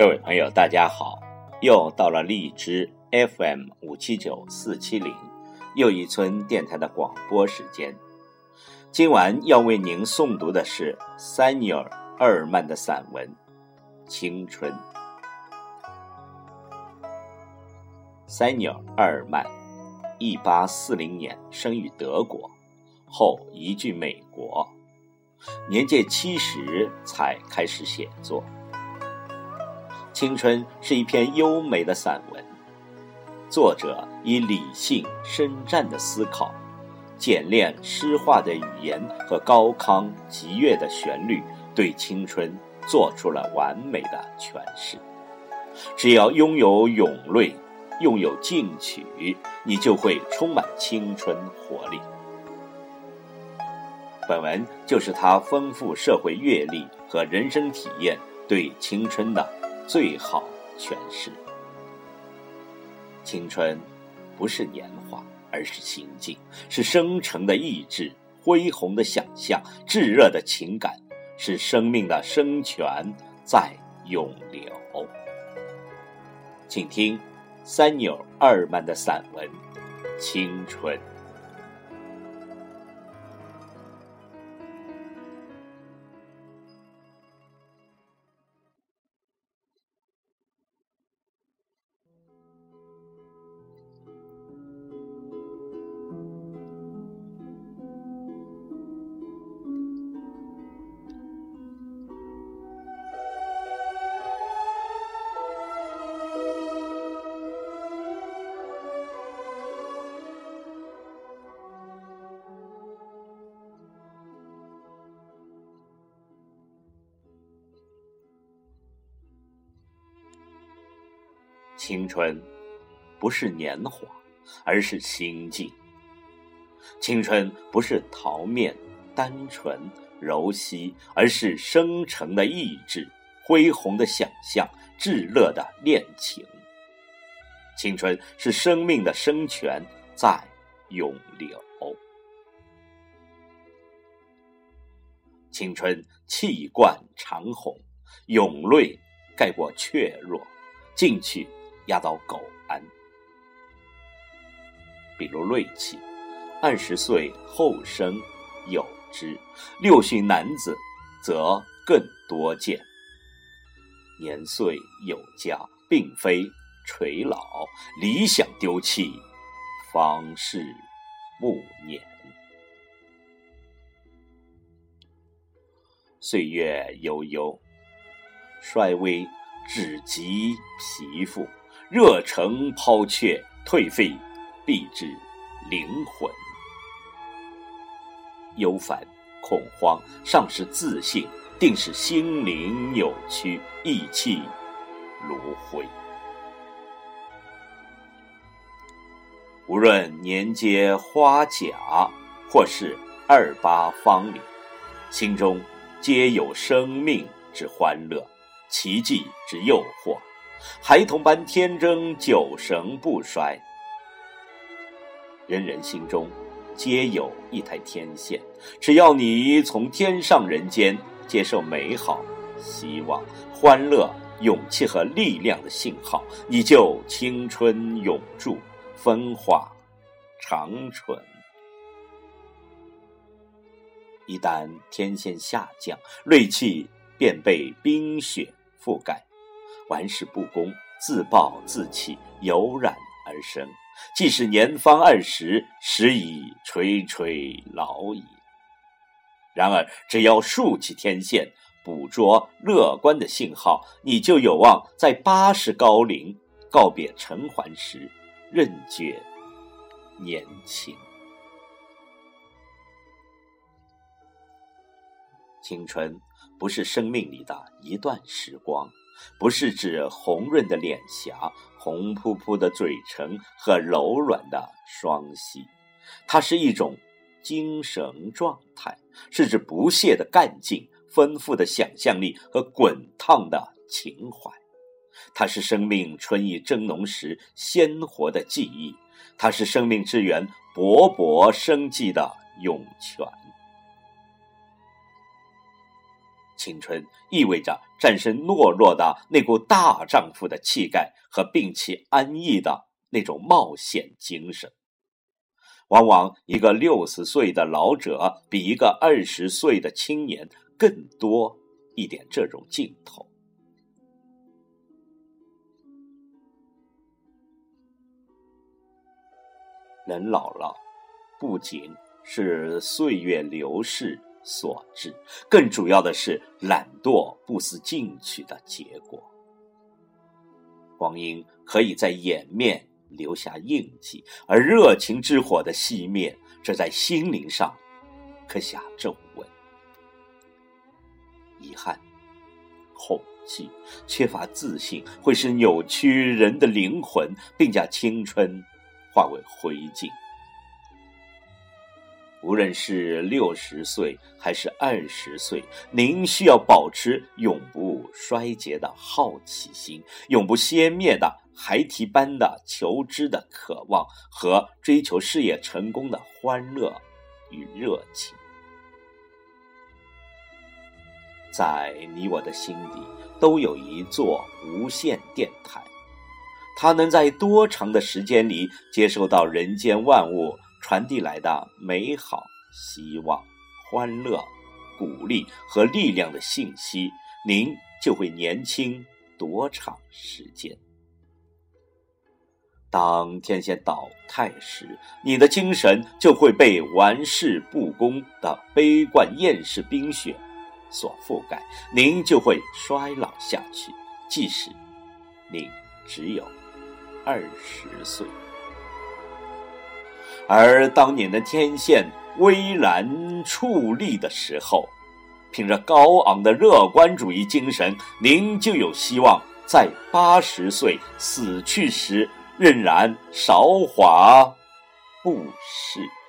各位朋友，大家好！又到了荔枝 FM 五七九四七零又一村电台的广播时间。今晚要为您诵读的是塞尼尔·厄尔曼的散文《青春》。塞尼尔·厄尔曼，一八四零年生于德国，后移居美国，年届七十才开始写作。青春是一篇优美的散文，作者以理性深湛的思考，简练诗化的语言和高亢激越的旋律，对青春做出了完美的诠释。只要拥有咏类，拥有进取，你就会充满青春活力。本文就是他丰富社会阅历和人生体验对青春的。最好诠释：青春不是年华，而是心境，是生成的意志，恢宏的想象，炙热的情感，是生命的生泉在涌流。请听三纽·二曼的散文《青春》。青春不是年华，而是心境；青春不是桃面、单纯、柔细，而是生成的意志、恢宏的想象、炙热的恋情。青春是生命的生泉在涌流，青春气贯长虹，涌泪盖过怯弱，进去。压倒苟安。比如锐气，二十岁后生有之；六旬男子则更多见。年岁有加，并非垂老；理想丢弃，方是暮年。岁月悠悠，衰微只及皮肤。热诚抛却，退费，必至灵魂。忧烦、恐慌，尚是自信，定是心灵扭曲，意气如灰。无论年接花甲，或是二八芳龄，心中皆有生命之欢乐，奇迹之诱惑。孩童般天真，久神不衰。人人心中皆有一台天线，只要你从天上人间接受美好、希望、欢乐、勇气和力量的信号，你就青春永驻，风华长存。一旦天线下降，锐气便被冰雪覆盖。玩世不恭，自暴自弃，油然而生。即使年方二十，时已垂垂老矣。然而，只要竖起天线，捕捉乐观的信号，你就有望在八十高龄告别尘寰时，仍觉年轻。青春不是生命里的一段时光。不是指红润的脸颊、红扑扑的嘴唇和柔软的双膝，它是一种精神状态，是指不懈的干劲、丰富的想象力和滚烫的情怀。它是生命春意正浓时鲜活的记忆，它是生命之源勃勃生机的涌泉。青春意味着战胜懦弱的那股大丈夫的气概和摒弃安逸的那种冒险精神。往往一个六十岁的老者比一个二十岁的青年更多一点这种劲头。人老了，不仅是岁月流逝所致，更主要的是懒惰不思进取的结果。光阴可以在眼面。留下印记，而热情之火的熄灭，这在心灵上刻下皱纹。遗憾、恐惧、缺乏自信，会使扭曲人的灵魂，并将青春化为灰烬。无论是六十岁还是二十岁，您需要保持永不衰竭的好奇心，永不熄灭的。孩提般的求知的渴望和追求事业成功的欢乐与热情，在你我的心底都有一座无线电台，它能在多长的时间里接收到人间万物传递来的美好、希望、欢乐、鼓励和力量的信息，您就会年轻多长时间。当天线倒态时，你的精神就会被玩世不恭的悲观厌世冰雪所覆盖，您就会衰老下去，即使你只有二十岁。而当年的天线巍然矗立的时候，凭着高昂的乐观主义精神，您就有希望在八十岁死去时。仍然韶华不逝。